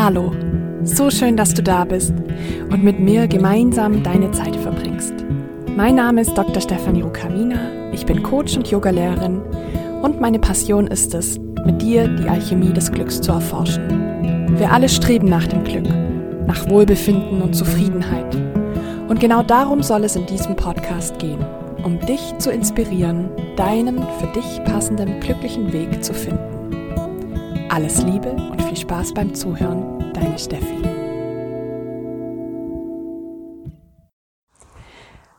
Hallo, so schön, dass du da bist und mit mir gemeinsam deine Zeit verbringst. Mein Name ist Dr. Stefanie Rukamina, ich bin Coach und Yogalehrerin und meine Passion ist es, mit dir die Alchemie des Glücks zu erforschen. Wir alle streben nach dem Glück, nach Wohlbefinden und Zufriedenheit. Und genau darum soll es in diesem Podcast gehen, um dich zu inspirieren, deinen für dich passenden glücklichen Weg zu finden. Alles Liebe und viel Spaß beim Zuhören, deine Steffi.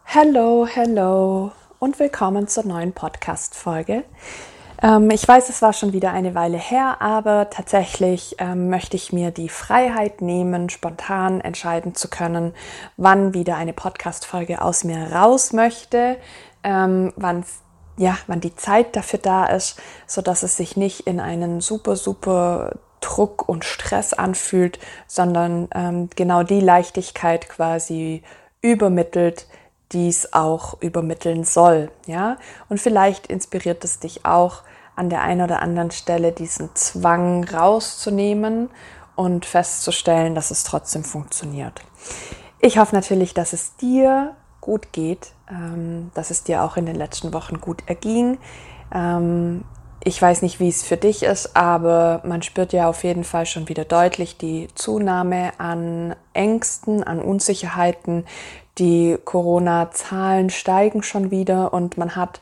Hallo, hallo und willkommen zur neuen Podcast-Folge. Ähm, ich weiß, es war schon wieder eine Weile her, aber tatsächlich ähm, möchte ich mir die Freiheit nehmen, spontan entscheiden zu können, wann wieder eine Podcast-Folge aus mir raus möchte, ähm, wann ja, wann die Zeit dafür da ist, so dass es sich nicht in einen super, super Druck und Stress anfühlt, sondern ähm, genau die Leichtigkeit quasi übermittelt, die es auch übermitteln soll, ja. Und vielleicht inspiriert es dich auch an der einen oder anderen Stelle diesen Zwang rauszunehmen und festzustellen, dass es trotzdem funktioniert. Ich hoffe natürlich, dass es dir gut geht, ähm, dass es dir auch in den letzten Wochen gut erging. Ich weiß nicht, wie es für dich ist, aber man spürt ja auf jeden Fall schon wieder deutlich die Zunahme an Ängsten, an Unsicherheiten. Die Corona-Zahlen steigen schon wieder und man hat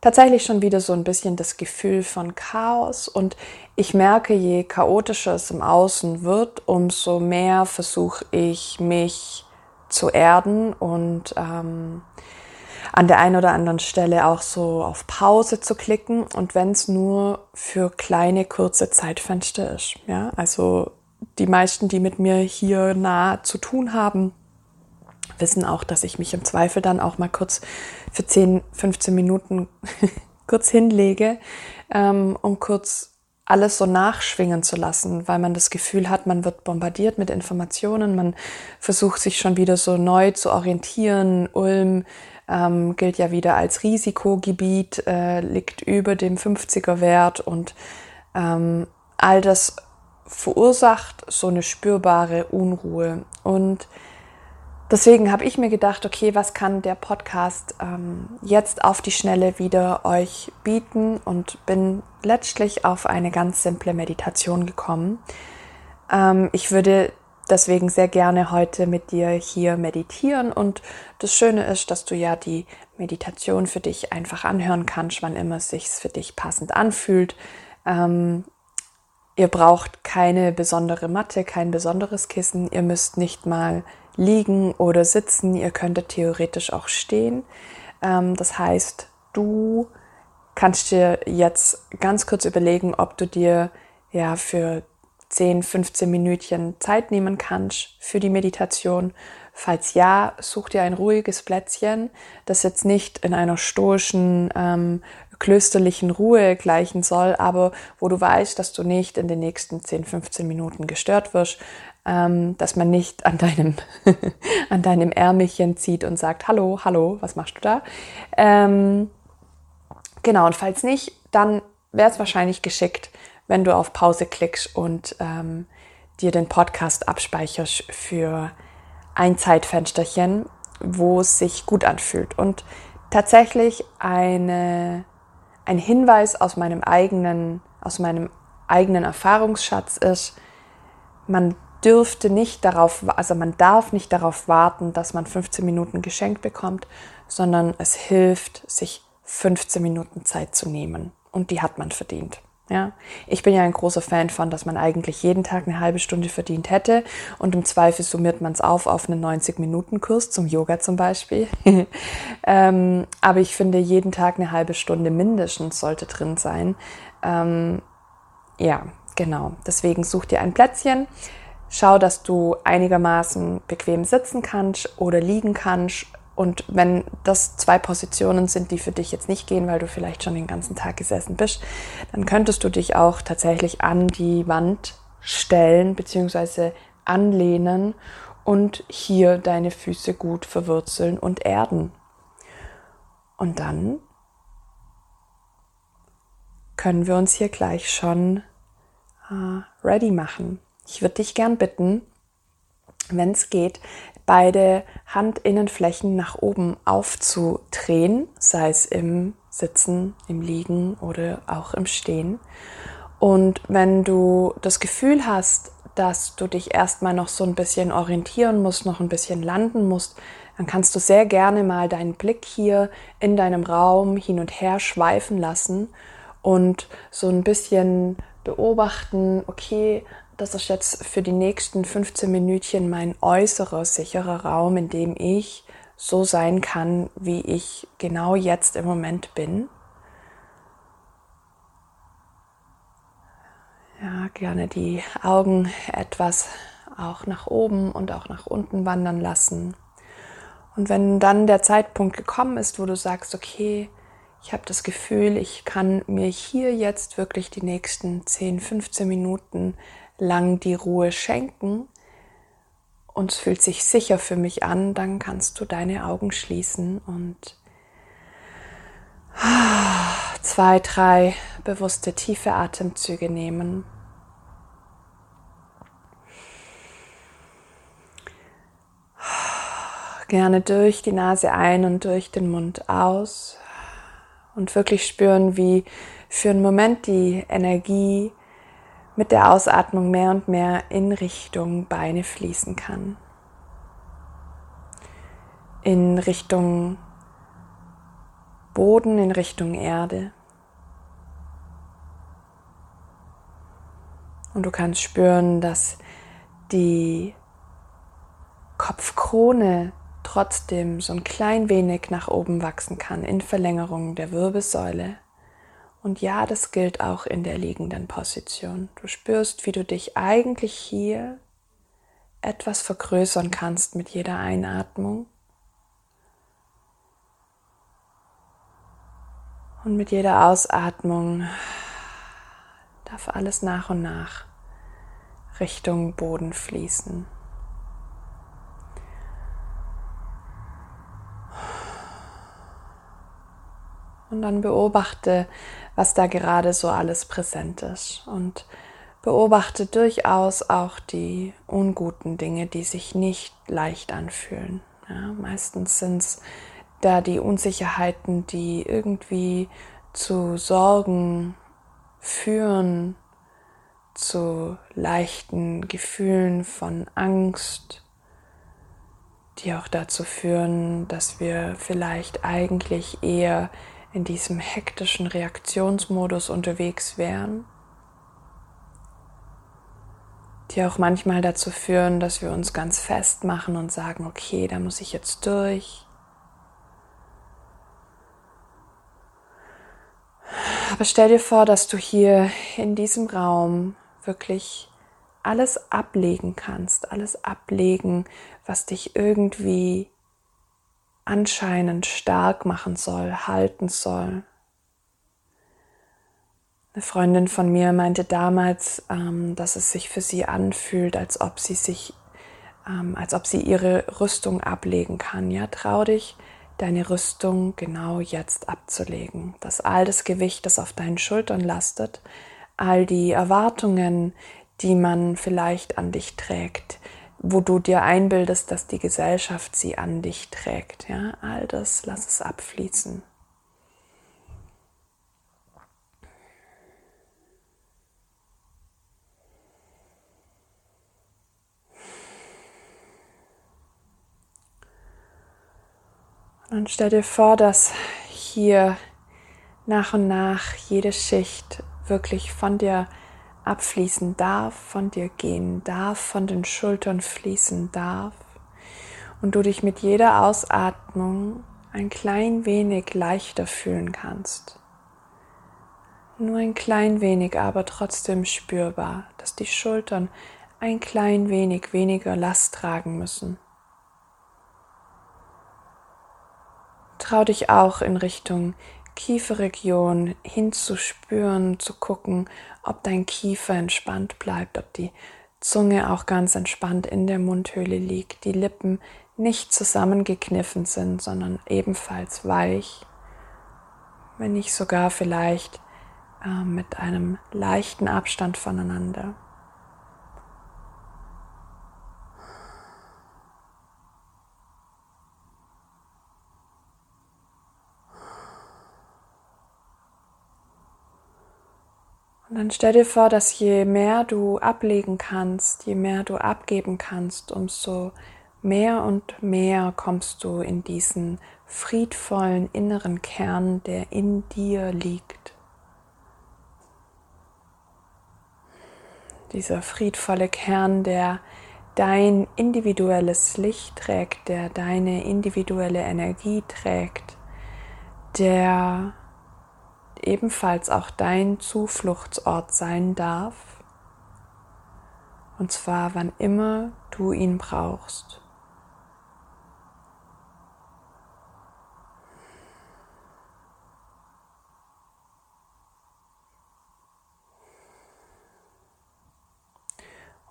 tatsächlich schon wieder so ein bisschen das Gefühl von Chaos. Und ich merke, je chaotischer es im Außen wird, umso mehr versuche ich mich zu erden und ähm, an der einen oder anderen Stelle auch so auf Pause zu klicken und wenn es nur für kleine, kurze Zeitfenster ist. Ja, also die meisten, die mit mir hier nah zu tun haben, wissen auch, dass ich mich im Zweifel dann auch mal kurz für 10, 15 Minuten kurz hinlege, ähm, um kurz alles so nachschwingen zu lassen, weil man das Gefühl hat, man wird bombardiert mit Informationen, man versucht sich schon wieder so neu zu orientieren. Ulm ähm, gilt ja wieder als Risikogebiet, äh, liegt über dem 50er Wert und ähm, all das verursacht so eine spürbare Unruhe. Und Deswegen habe ich mir gedacht, okay, was kann der Podcast ähm, jetzt auf die Schnelle wieder euch bieten und bin letztlich auf eine ganz simple Meditation gekommen. Ähm, ich würde deswegen sehr gerne heute mit dir hier meditieren und das Schöne ist, dass du ja die Meditation für dich einfach anhören kannst, wann immer es sich für dich passend anfühlt. Ähm, ihr braucht keine besondere Matte, kein besonderes Kissen. Ihr müsst nicht mal liegen oder sitzen. Ihr könntet theoretisch auch stehen. Ähm, das heißt, du kannst dir jetzt ganz kurz überlegen, ob du dir ja für 10, 15 Minütchen Zeit nehmen kannst für die Meditation. Falls ja, such dir ein ruhiges Plätzchen, das jetzt nicht in einer stoischen, ähm, klösterlichen Ruhe gleichen soll, aber wo du weißt, dass du nicht in den nächsten 10, 15 Minuten gestört wirst, ähm, dass man nicht an deinem, an deinem Ärmelchen zieht und sagt, hallo, hallo, was machst du da? Ähm, genau, und falls nicht, dann wäre es wahrscheinlich geschickt, wenn du auf Pause klickst und ähm, dir den Podcast abspeicherst für ein Zeitfensterchen, wo es sich gut anfühlt. Und tatsächlich eine, ein Hinweis aus meinem eigenen, aus meinem eigenen Erfahrungsschatz ist, man dürfte nicht darauf, also man darf nicht darauf warten, dass man 15 Minuten geschenkt bekommt, sondern es hilft, sich 15 Minuten Zeit zu nehmen. Und die hat man verdient. Ja, ich bin ja ein großer Fan von, dass man eigentlich jeden Tag eine halbe Stunde verdient hätte und im Zweifel summiert man es auf auf einen 90-Minuten-Kurs zum Yoga zum Beispiel. ähm, aber ich finde, jeden Tag eine halbe Stunde mindestens sollte drin sein. Ähm, ja, genau. Deswegen such dir ein Plätzchen, Schau, dass du einigermaßen bequem sitzen kannst oder liegen kannst. Und wenn das zwei Positionen sind, die für dich jetzt nicht gehen, weil du vielleicht schon den ganzen Tag gesessen bist, dann könntest du dich auch tatsächlich an die Wand stellen bzw. anlehnen und hier deine Füße gut verwurzeln und erden. Und dann können wir uns hier gleich schon äh, ready machen Ich würde dich gern bitten, wenn es geht, beide Handinnenflächen nach oben aufzudrehen, sei es im Sitzen, im Liegen oder auch im Stehen. Und wenn du das Gefühl hast, dass du dich erstmal noch so ein bisschen orientieren musst, noch ein bisschen landen musst, dann kannst du sehr gerne mal deinen Blick hier in deinem Raum hin und her schweifen lassen und so ein bisschen beobachten, okay, das ist jetzt für die nächsten 15 Minütchen mein äußerer sicherer Raum, in dem ich so sein kann, wie ich genau jetzt im Moment bin. Ja, gerne die Augen etwas auch nach oben und auch nach unten wandern lassen. Und wenn dann der Zeitpunkt gekommen ist, wo du sagst, okay, ich habe das Gefühl, ich kann mir hier jetzt wirklich die nächsten 10, 15 Minuten lang die Ruhe schenken und es fühlt sich sicher für mich an, dann kannst du deine Augen schließen und zwei, drei bewusste tiefe Atemzüge nehmen. Gerne durch die Nase ein und durch den Mund aus und wirklich spüren, wie für einen Moment die Energie mit der Ausatmung mehr und mehr in Richtung Beine fließen kann. In Richtung Boden, in Richtung Erde. Und du kannst spüren, dass die Kopfkrone trotzdem so ein klein wenig nach oben wachsen kann in Verlängerung der Wirbelsäule und ja, das gilt auch in der liegenden Position. Du spürst, wie du dich eigentlich hier etwas vergrößern kannst mit jeder Einatmung. Und mit jeder Ausatmung darf alles nach und nach Richtung Boden fließen. Und dann beobachte, was da gerade so alles präsent ist. Und beobachte durchaus auch die unguten Dinge, die sich nicht leicht anfühlen. Ja, meistens sind es da die Unsicherheiten, die irgendwie zu Sorgen führen, zu leichten Gefühlen von Angst, die auch dazu führen, dass wir vielleicht eigentlich eher in diesem hektischen Reaktionsmodus unterwegs wären, die auch manchmal dazu führen, dass wir uns ganz fest machen und sagen, okay, da muss ich jetzt durch. Aber stell dir vor, dass du hier in diesem Raum wirklich alles ablegen kannst, alles ablegen, was dich irgendwie anscheinend stark machen soll, halten soll. Eine Freundin von mir meinte damals, ähm, dass es sich für sie anfühlt, als ob sie sich, ähm, als ob sie ihre Rüstung ablegen kann. Ja, trau dich, deine Rüstung genau jetzt abzulegen. Dass all das Gewicht, das auf deinen Schultern lastet, all die Erwartungen, die man vielleicht an dich trägt, wo du dir einbildest, dass die Gesellschaft sie an dich trägt. Ja, all das lass es abfließen. Und stell dir vor, dass hier nach und nach jede Schicht wirklich von dir abfließen darf, von dir gehen darf, von den Schultern fließen darf und du dich mit jeder Ausatmung ein klein wenig leichter fühlen kannst. Nur ein klein wenig, aber trotzdem spürbar, dass die Schultern ein klein wenig weniger Last tragen müssen. Trau dich auch in Richtung Kieferregion hinzuspüren, zu gucken, ob dein Kiefer entspannt bleibt, ob die Zunge auch ganz entspannt in der Mundhöhle liegt, die Lippen nicht zusammengekniffen sind, sondern ebenfalls weich, wenn nicht sogar vielleicht äh, mit einem leichten Abstand voneinander. Dann stell dir vor, dass je mehr du ablegen kannst, je mehr du abgeben kannst, umso mehr und mehr kommst du in diesen friedvollen inneren Kern, der in dir liegt. Dieser friedvolle Kern, der dein individuelles Licht trägt, der deine individuelle Energie trägt, der ebenfalls auch dein Zufluchtsort sein darf. Und zwar wann immer du ihn brauchst.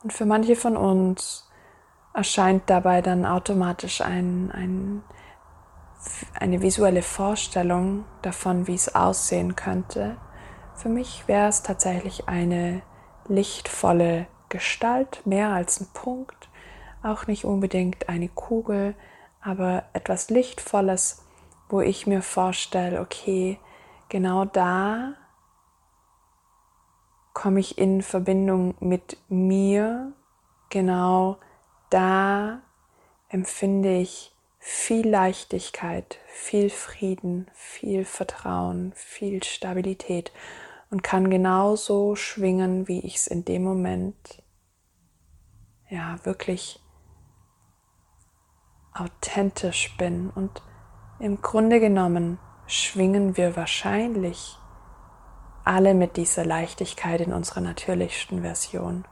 Und für manche von uns erscheint dabei dann automatisch ein, ein, eine visuelle Vorstellung davon, wie es aussehen könnte. Für mich wäre es tatsächlich eine lichtvolle Gestalt, mehr als ein Punkt, auch nicht unbedingt eine Kugel, aber etwas Lichtvolles, wo ich mir vorstelle, okay, genau da komme ich in Verbindung mit mir. Genau da empfinde ich viel Leichtigkeit, viel Frieden, viel Vertrauen, viel Stabilität und kann genauso schwingen, wie ich es in dem Moment ja wirklich authentisch bin. Und im Grunde genommen schwingen wir wahrscheinlich alle mit dieser Leichtigkeit in unserer natürlichsten Version.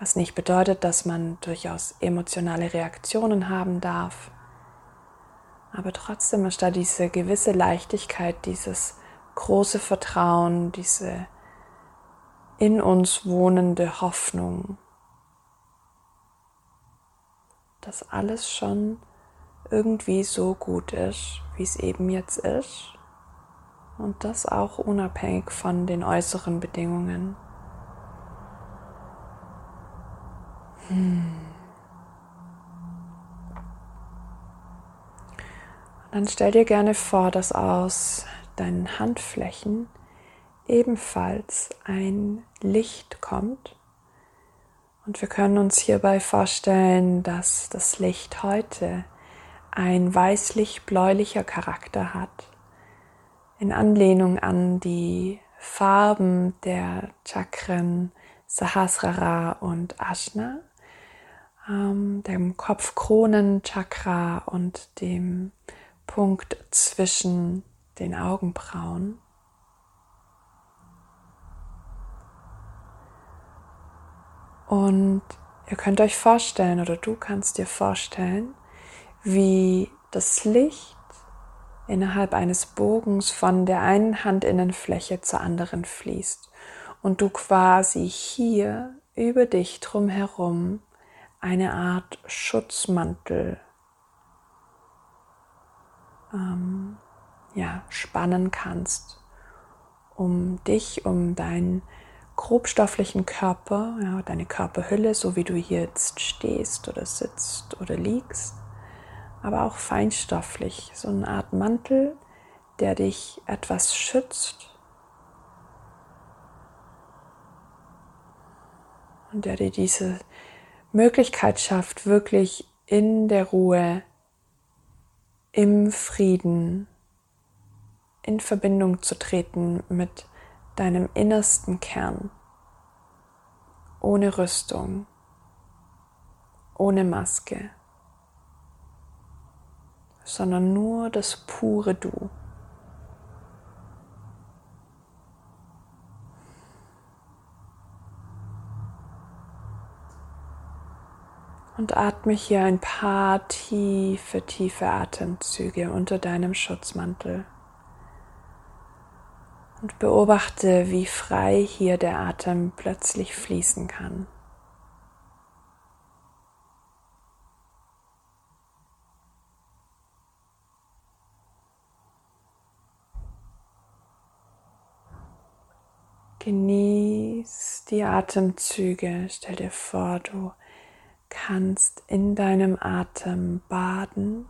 Was nicht bedeutet, dass man durchaus emotionale Reaktionen haben darf. Aber trotzdem ist da diese gewisse Leichtigkeit, dieses große Vertrauen, diese in uns wohnende Hoffnung, dass alles schon irgendwie so gut ist, wie es eben jetzt ist und das auch unabhängig von den äußeren Bedingungen. Hm. Und dann stell dir gerne vor, dass aus deinen Handflächen ebenfalls ein Licht kommt. Und wir können uns hierbei vorstellen, dass das Licht heute ein weißlich-bläulicher Charakter hat in Anlehnung an die Farben der Chakren Sahasrara und Ashna, ähm, dem Kopfkronenchakra und dem Punkt zwischen den Augenbrauen. Und ihr könnt euch vorstellen oder du kannst dir vorstellen, wie das Licht innerhalb eines Bogens von der einen Handinnenfläche zur anderen fließt und du quasi hier über dich drumherum eine Art Schutzmantel ähm, ja, spannen kannst, um dich, um deinen grobstofflichen Körper, ja, deine Körperhülle, so wie du hier jetzt stehst oder sitzt oder liegst, aber auch feinstofflich, so eine Art Mantel, der dich etwas schützt und der dir diese Möglichkeit schafft, wirklich in der Ruhe, im Frieden, in Verbindung zu treten mit deinem innersten Kern, ohne Rüstung, ohne Maske sondern nur das pure Du. Und atme hier ein paar tiefe, tiefe Atemzüge unter deinem Schutzmantel. Und beobachte, wie frei hier der Atem plötzlich fließen kann. Genieß die Atemzüge. Stell dir vor, du kannst in deinem Atem baden.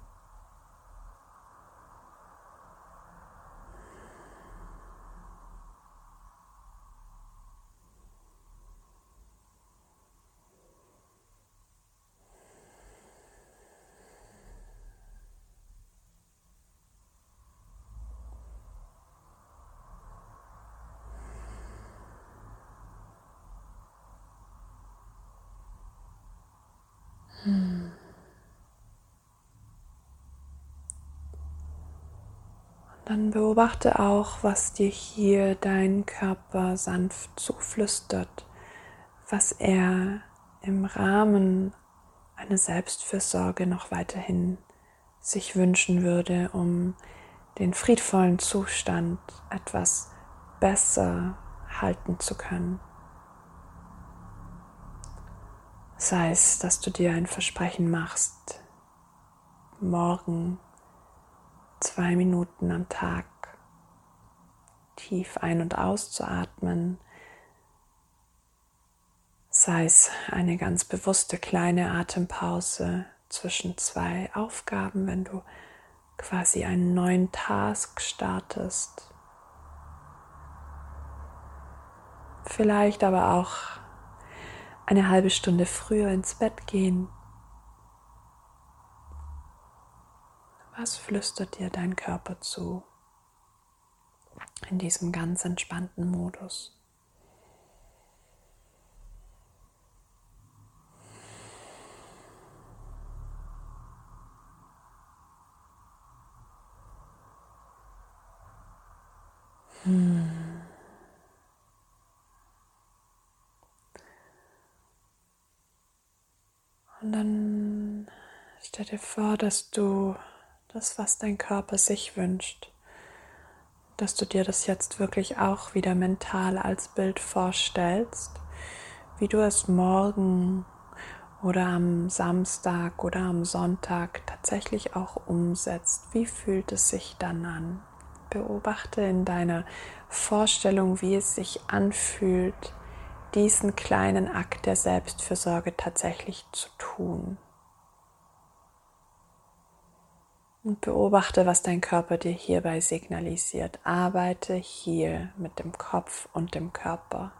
Beobachte auch, was dir hier dein Körper sanft zuflüstert, was er im Rahmen einer Selbstfürsorge noch weiterhin sich wünschen würde, um den friedvollen Zustand etwas besser halten zu können. Sei es, dass du dir ein Versprechen machst, morgen zwei Minuten am Tag tief ein- und auszuatmen, sei es eine ganz bewusste kleine Atempause zwischen zwei Aufgaben, wenn du quasi einen neuen Task startest. Vielleicht aber auch eine halbe Stunde früher ins Bett gehen Was flüstert dir dein Körper zu in diesem ganz entspannten Modus? Hm. Und dann stell dir vor, dass du das, was dein Körper sich wünscht, dass du dir das jetzt wirklich auch wieder mental als Bild vorstellst, wie du es morgen oder am Samstag oder am Sonntag tatsächlich auch umsetzt. Wie fühlt es sich dann an? Beobachte in deiner Vorstellung, wie es sich anfühlt, diesen kleinen Akt der Selbstfürsorge tatsächlich zu tun. Und beobachte, was dein Körper dir hierbei signalisiert. Arbeite hier mit dem Kopf und dem Körper.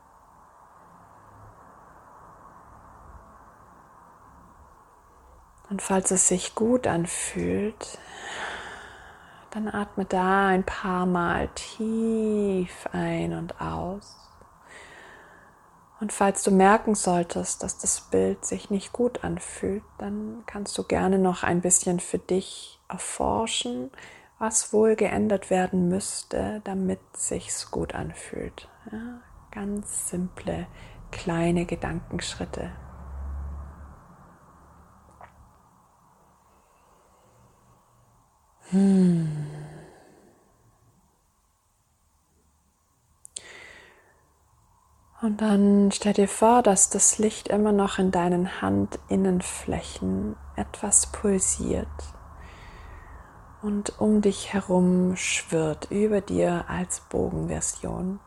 Und falls es sich gut anfühlt, dann atme da ein paar Mal tief ein und aus. Und falls du merken solltest, dass das Bild sich nicht gut anfühlt, dann kannst du gerne noch ein bisschen für dich erforschen, was wohl geändert werden müsste, damit sich's gut anfühlt. Ja, ganz simple kleine Gedankenschritte. Hmm. Und dann stell dir vor, dass das Licht immer noch in deinen Handinnenflächen etwas pulsiert und um dich herum schwirrt, über dir als Bogenversion.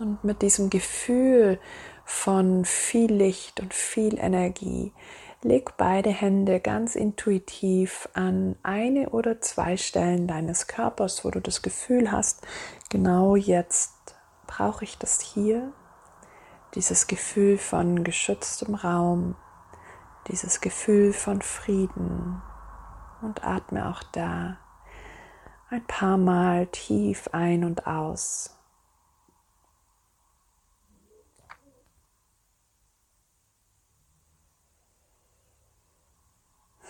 Und mit diesem Gefühl von viel Licht und viel Energie Leg beide Hände ganz intuitiv an eine oder zwei Stellen deines Körpers, wo du das Gefühl hast, genau jetzt brauche ich das hier. Dieses Gefühl von geschütztem Raum, dieses Gefühl von Frieden und atme auch da ein paar Mal tief ein und aus.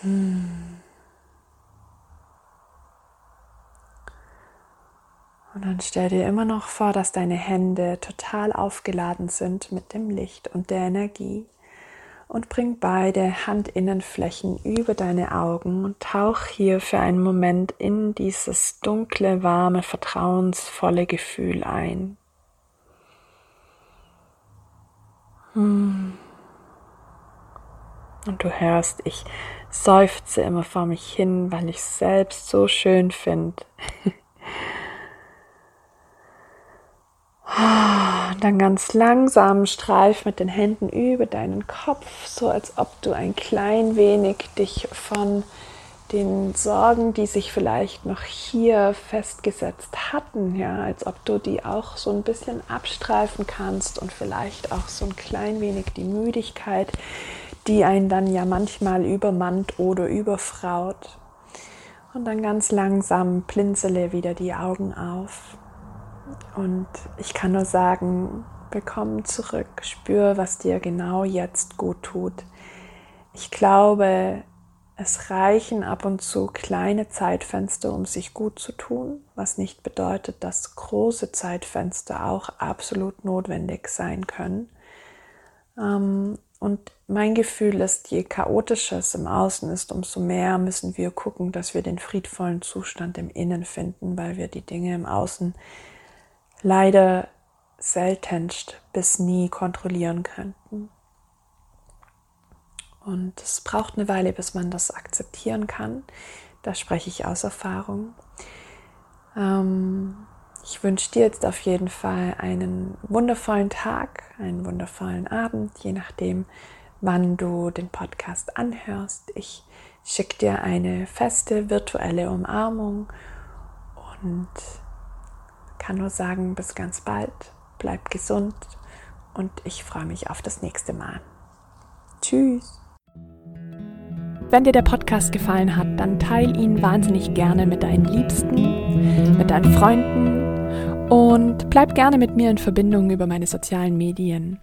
Und dann stell dir immer noch vor, dass deine Hände total aufgeladen sind mit dem Licht und der Energie. Und bring beide Handinnenflächen über deine Augen und tauch hier für einen Moment in dieses dunkle, warme, vertrauensvolle Gefühl ein. Hm. Und du hörst, ich seufze immer vor mich hin, weil ich es selbst so schön finde. dann ganz langsam streif mit den Händen über deinen Kopf, so als ob du ein klein wenig dich von den Sorgen, die sich vielleicht noch hier festgesetzt hatten, ja, als ob du die auch so ein bisschen abstreifen kannst und vielleicht auch so ein klein wenig die Müdigkeit, die einen dann ja manchmal übermannt oder überfraut. Und dann ganz langsam blinzele wieder die Augen auf. Und ich kann nur sagen, willkommen zurück, spür, was dir genau jetzt gut tut. Ich glaube, es reichen ab und zu kleine Zeitfenster, um sich gut zu tun, was nicht bedeutet, dass große Zeitfenster auch absolut notwendig sein können. Ähm, und mein Gefühl ist, je chaotischer es im Außen ist, umso mehr müssen wir gucken, dass wir den friedvollen Zustand im Innen finden, weil wir die Dinge im Außen leider seltenst bis nie kontrollieren könnten. Und es braucht eine Weile, bis man das akzeptieren kann. Da spreche ich aus Erfahrung. Ähm, ich wünsche dir jetzt auf jeden Fall einen wundervollen Tag, einen wundervollen Abend, je nachdem, wann du den Podcast anhörst. Ich schicke dir eine feste virtuelle Umarmung und kann nur sagen, bis ganz bald, bleib gesund und ich freue mich auf das nächste Mal. Tschüss. Wenn dir der Podcast gefallen hat, dann teile ihn wahnsinnig gerne mit deinen Liebsten, mit deinen Freunden und bleib gerne mit mir in Verbindung über meine sozialen Medien.